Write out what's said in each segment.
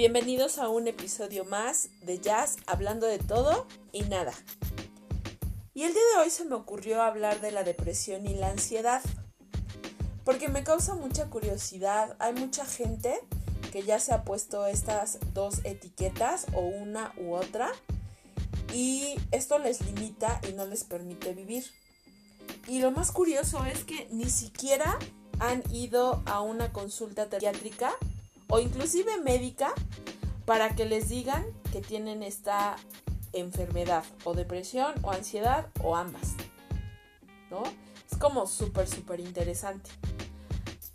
Bienvenidos a un episodio más de Jazz hablando de todo y nada. Y el día de hoy se me ocurrió hablar de la depresión y la ansiedad. Porque me causa mucha curiosidad. Hay mucha gente que ya se ha puesto estas dos etiquetas o una u otra. Y esto les limita y no les permite vivir. Y lo más curioso es que ni siquiera han ido a una consulta pediátrica o inclusive médica para que les digan que tienen esta enfermedad o depresión o ansiedad o ambas. ¿No? Es como súper, súper interesante.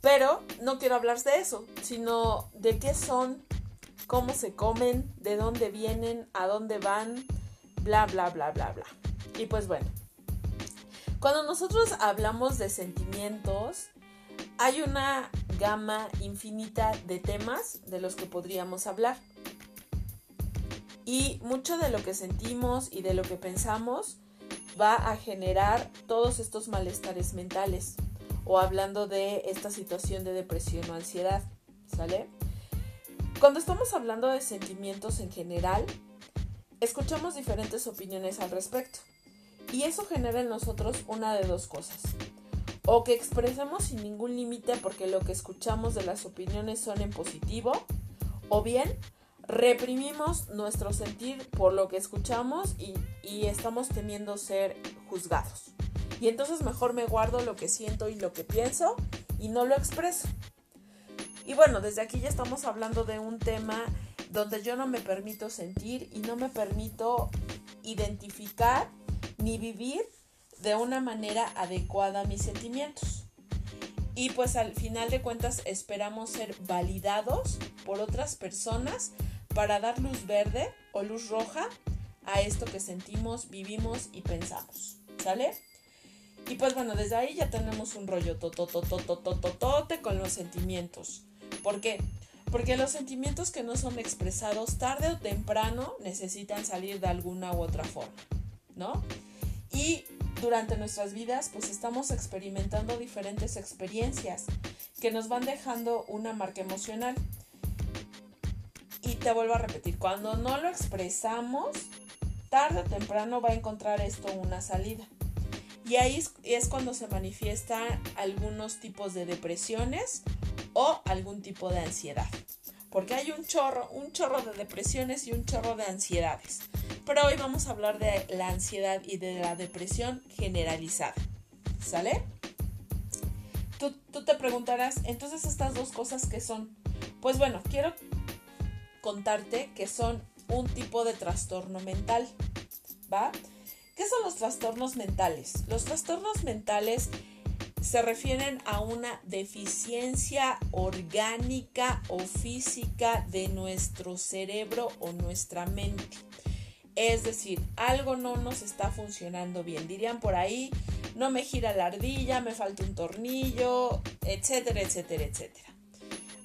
Pero no quiero hablar de eso, sino de qué son, cómo se comen, de dónde vienen, a dónde van, bla, bla, bla, bla, bla. Y pues bueno, cuando nosotros hablamos de sentimientos, hay una gama infinita de temas de los que podríamos hablar. Y mucho de lo que sentimos y de lo que pensamos va a generar todos estos malestares mentales o hablando de esta situación de depresión o ansiedad, ¿sale? Cuando estamos hablando de sentimientos en general, escuchamos diferentes opiniones al respecto y eso genera en nosotros una de dos cosas o que expresemos sin ningún límite porque lo que escuchamos de las opiniones son en positivo, o bien reprimimos nuestro sentir por lo que escuchamos y, estamos temiendo ser juzgados. Y entonces mejor me guardo lo que siento y lo que pienso y no lo expreso. Y bueno, desde aquí ya estamos hablando de un tema donde yo no me permito sentir y no me permito identificar ni vivir de una manera adecuada a mis sentimientos. Y pues al final de cuentas esperamos ser validados por otras personas para dar luz verde o luz roja a esto que sentimos, vivimos y pensamos. ¿Sale? Y pues bueno, desde ahí ya tenemos un rollo tototototototote con los sentimientos. ¿Por qué? Porque los sentimientos que no son expresados tarde o temprano necesitan salir de alguna u otra forma, ¿no? Durante nuestras vidas pues estamos experimentando diferentes experiencias que nos van dejando una marca emocional. Y te vuelvo a repetir, cuando no lo expresamos, tarde o temprano va a encontrar esto una salida. Y ahí es, cuando se manifiestan algunos tipos de depresiones o algún tipo de ansiedad. Porque hay un chorro, un chorro de depresiones y un chorro de ansiedades pero hoy vamos a hablar de la ansiedad y de la depresión generalizada. ¿Sale? Tú, te preguntarás, entonces estas dos cosas que son, pues bueno, quiero contarte que son un tipo de trastorno mental, ¿va? ¿Qué son los trastornos mentales? Los trastornos mentales se refieren a una deficiencia orgánica o física de nuestro cerebro o nuestra mente. Es decir, algo no nos está funcionando bien. Dirían por ahí, no me gira la ardilla, me falta un tornillo, etcétera, etcétera, etcétera.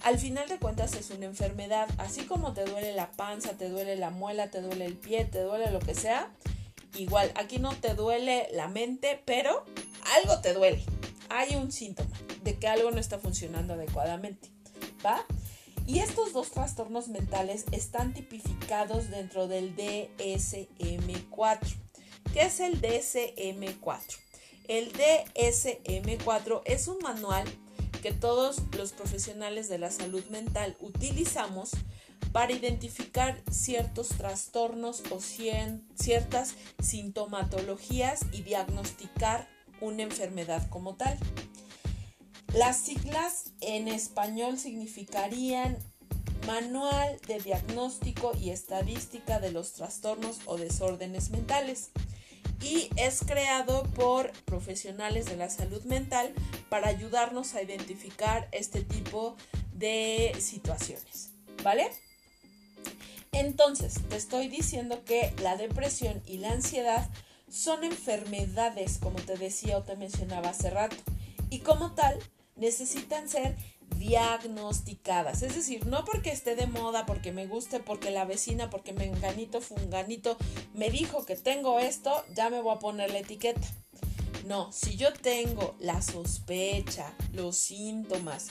Al final de cuentas es una enfermedad, así como te duele la panza, te duele la muela, te duele el pie, te duele lo que sea. Igual, aquí no te duele la mente, pero algo te duele. Hay un síntoma de que algo no está funcionando adecuadamente. ¿Va? Y estos dos trastornos mentales están tipificados dentro del DSM4. ¿Qué es el DSM4? El DSM4 es un manual que todos los profesionales de la salud mental utilizamos para identificar ciertos trastornos o ciertas sintomatologías y diagnosticar una enfermedad como tal. Las siglas en español significarían Manual de Diagnóstico y Estadística de los Trastornos o Desórdenes Mentales y es creado por profesionales de la salud mental para ayudarnos a identificar este tipo de situaciones, ¿vale? Entonces, te estoy diciendo que la depresión y la ansiedad son enfermedades, como te decía o te mencionaba hace rato, y como tal, necesitan ser diagnosticadas. Es decir, no porque esté de moda, porque me guste, porque la vecina, porque me enganito, funganito me dijo que tengo esto, ya me voy a poner la etiqueta. No, si yo tengo la sospecha, los síntomas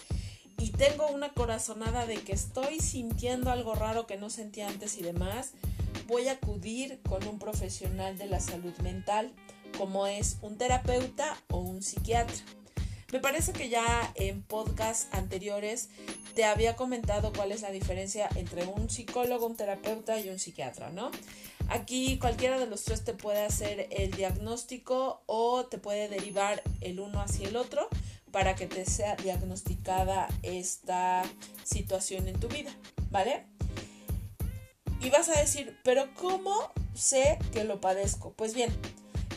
y tengo una corazonada de que estoy sintiendo algo raro que no sentía antes y demás, voy a acudir con un profesional de la salud mental, como es un terapeuta o un psiquiatra. Me parece que ya en podcasts anteriores te había comentado cuál es la diferencia entre un psicólogo, un terapeuta y un psiquiatra, ¿no? Aquí cualquiera de los tres te puede hacer el diagnóstico o te puede derivar el uno hacia el otro para que te sea diagnosticada esta situación en tu vida, ¿vale? Y vas a decir, pero ¿cómo sé que lo padezco? Pues bien,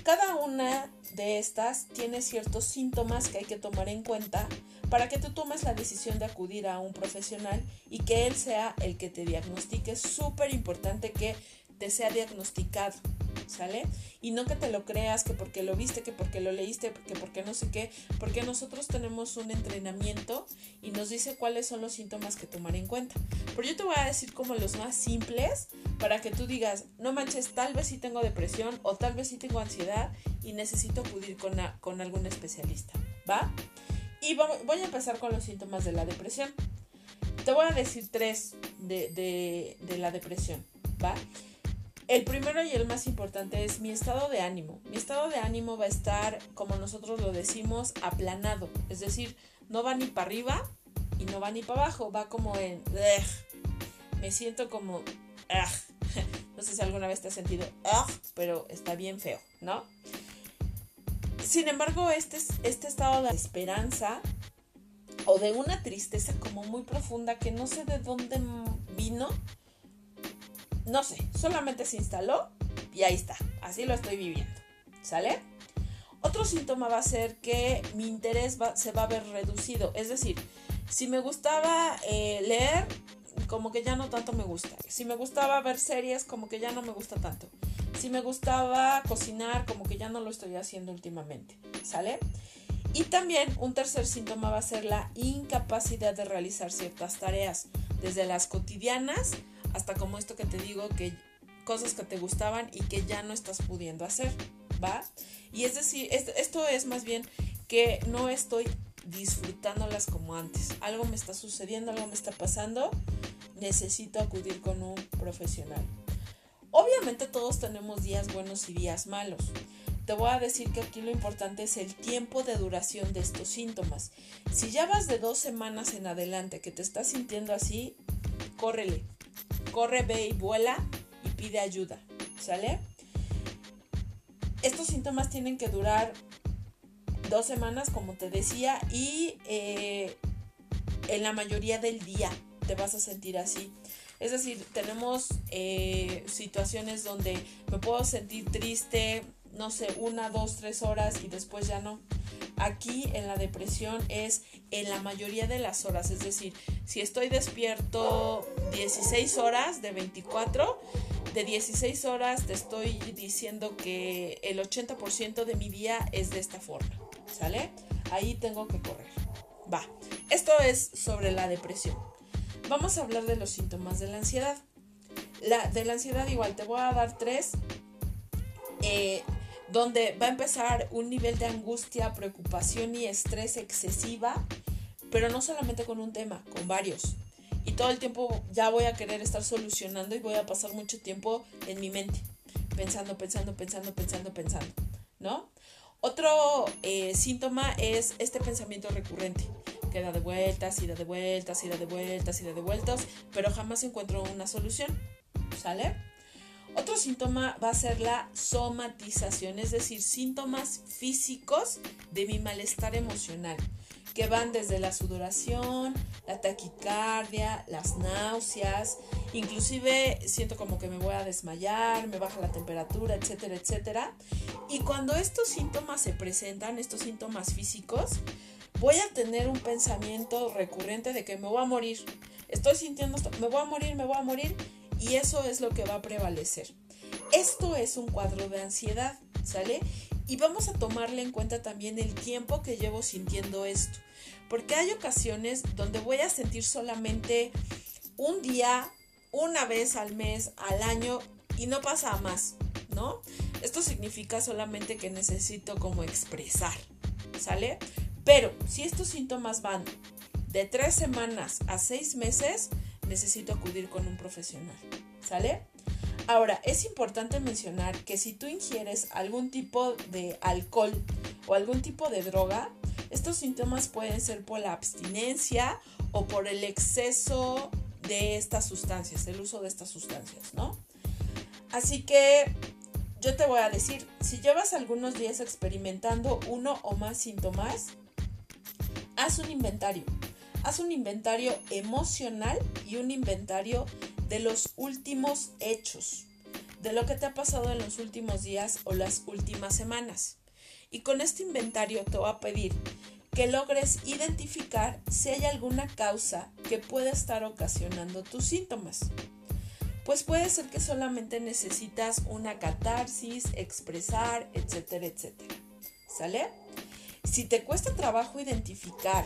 cada una de estas tiene ciertos síntomas que hay que tomar en cuenta para que tú tomes la decisión de acudir a un profesional y que él sea el que te diagnostique. Es súper importante que te sea diagnosticado, ¿sale? Y no que te lo creas, que porque lo viste, que porque lo leíste, que porque no sé qué, porque nosotros tenemos un entrenamiento y nos dice cuáles son los síntomas que tomar en cuenta. Pero yo te voy a decir como los más simples para que tú digas, no manches, tal vez sí tengo depresión o tal vez sí tengo ansiedad y necesito acudir con, con algún especialista, ¿va? Y voy a empezar con los síntomas de la depresión. Te voy a decir tres de, de, de la depresión, ¿va? El primero y el más importante es mi estado de ánimo. Mi estado de ánimo va a estar, como nosotros lo decimos, aplanado. Es decir, no va ni para arriba y no va ni para abajo. Va como en... Me siento como... No sé si alguna vez te has sentido... Pero está bien feo, ¿no? Sin embargo, este, este estado de esperanza o de una tristeza como muy profunda que no sé de dónde vino, no sé, solamente se instaló y ahí está, así lo estoy viviendo, ¿sale? Otro síntoma va a ser que mi interés se va a ver reducido, es decir, si me gustaba eh, leer, como que ya no tanto me gusta. Si me gustaba ver series, como que ya no me gusta tanto. Si me gustaba cocinar, como que ya no lo estoy haciendo últimamente, ¿sale? Y también un tercer síntoma va a ser la incapacidad de realizar ciertas tareas, desde las cotidianas hasta como esto que te digo, que cosas que te gustaban y que ya no estás pudiendo hacer, ¿va? Y es decir, esto es más bien que no estoy disfrutándolas como antes. Algo me está sucediendo, algo me está pasando, necesito acudir con un profesional. Obviamente todos tenemos días buenos y días malos. Te voy a decir que aquí lo importante es el tiempo de duración de estos síntomas. Si ya vas de dos semanas en adelante que te estás sintiendo así, córrele, corre, ve y vuela y pide ayuda, ¿sale? Estos síntomas tienen que durar dos semanas, como te decía, y eh, en la mayoría del día te vas a sentir así. Es decir, tenemos eh, situaciones donde me puedo sentir triste, no sé, una, dos, tres horas y después ya no. Aquí en la depresión es en la mayoría de las horas, es decir, si estoy despierto 16 horas de 24, de 16 horas te estoy diciendo que el 80% de mi día es de esta forma, ¿sale? Ahí tengo que correr. Va, esto es sobre la depresión. Vamos a hablar de los síntomas de la ansiedad. La, de la ansiedad igual, te voy a dar tres. Eh, donde va a empezar un nivel de angustia, preocupación y estrés excesiva, pero no solamente con un tema, con varios. Y todo el tiempo ya voy a querer estar solucionando y voy a pasar mucho tiempo en mi mente, pensando, pensando, pensando, pensando, pensando, ¿no? Otro eh, síntoma es este pensamiento recurrente, que da de vueltas y da de vueltas y da de vueltas y da de vueltas, pero jamás encuentro una solución, ¿sale? Otro síntoma va a ser la somatización, es decir, síntomas físicos de mi malestar emocional, que van desde la sudoración, la taquicardia, las náuseas, inclusive siento como que me voy a desmayar, me baja la temperatura, etcétera, etcétera. Y cuando estos síntomas se presentan, estos síntomas físicos, voy a tener un pensamiento recurrente de que me voy a morir. Estoy sintiendo, me voy a morir, me voy a morir y eso es lo que va a prevalecer. Esto es un cuadro de ansiedad, ¿sale? Y vamos a tomarle en cuenta también el tiempo que llevo sintiendo esto. Porque hay ocasiones donde voy a sentir solamente un día, una vez al mes, al año y no pasa más, ¿no? Esto significa solamente que necesito como expresar, ¿sale? Pero si estos síntomas van de tres semanas a seis meses, necesito acudir con un profesional. ¿Sale? Ahora, es importante mencionar que si tú ingieres algún tipo de alcohol o algún tipo de droga, estos síntomas pueden ser por la abstinencia o por el exceso de estas sustancias, el uso de estas sustancias, ¿no? Así que yo te voy a decir, si llevas algunos días experimentando uno o más síntomas, haz un inventario. Haz un inventario emocional y un inventario de los últimos hechos, de lo que te ha pasado en los últimos días o las últimas semanas. Y con este inventario te voy a pedir que logres identificar si hay alguna causa que pueda estar ocasionando tus síntomas. Pues puede ser que solamente necesitas una catarsis, expresar, etcétera, etcétera. ¿Sale? Si te cuesta trabajo identificar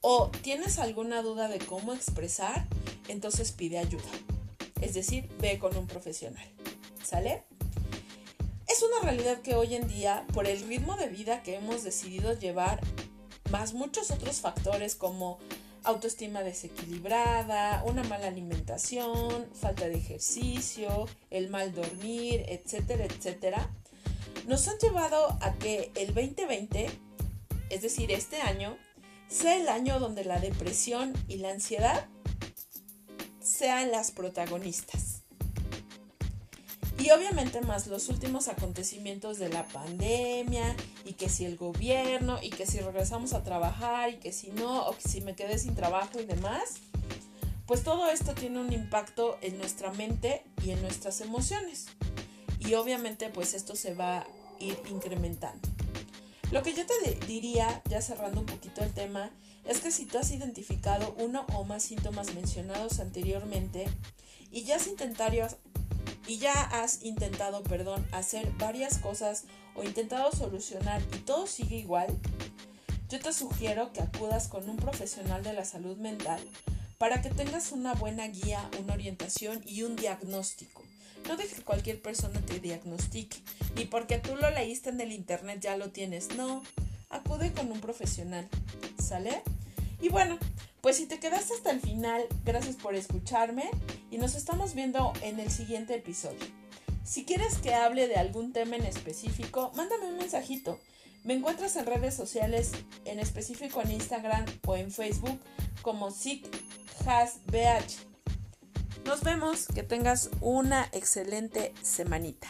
o tienes alguna duda de cómo expresar, entonces pide ayuda. Es decir, ve con un profesional. ¿Sale? Es una realidad que hoy en día, por el ritmo de vida que hemos decidido llevar, más muchos otros factores como autoestima desequilibrada, una mala alimentación, falta de ejercicio, el mal dormir, etcétera, etcétera, nos han llevado a que el 2020, es decir, este año, sea el año donde la depresión y la ansiedad sean las protagonistas. Y obviamente más los últimos acontecimientos de la pandemia y que si el gobierno y que si regresamos a trabajar y que si no o que si me quedé sin trabajo y demás, pues todo esto tiene un impacto en nuestra mente y en nuestras emociones. Y obviamente pues esto se va a ir incrementando. Lo que yo te diría, ya cerrando un poquito el tema, es que si tú has identificado uno o más síntomas mencionados anteriormente y ya has intentado hacer varias cosas o intentado solucionar y todo sigue igual, yo te sugiero que acudas con un profesional de la salud mental para que tengas una buena guía, una orientación y un diagnóstico. No dejes que cualquier persona te diagnostique, ni porque tú lo leíste en el internet ya lo tienes. No, acude con un profesional. ¿Sale? Y bueno, pues si te quedaste hasta el final, gracias por escucharme y nos estamos viendo en el siguiente episodio. Si quieres que hable de algún tema en específico, mándame un mensajito. Me encuentras en redes sociales, en específico en Instagram o en Facebook como SICHASBH. Nos vemos, que tengas una excelente semanita.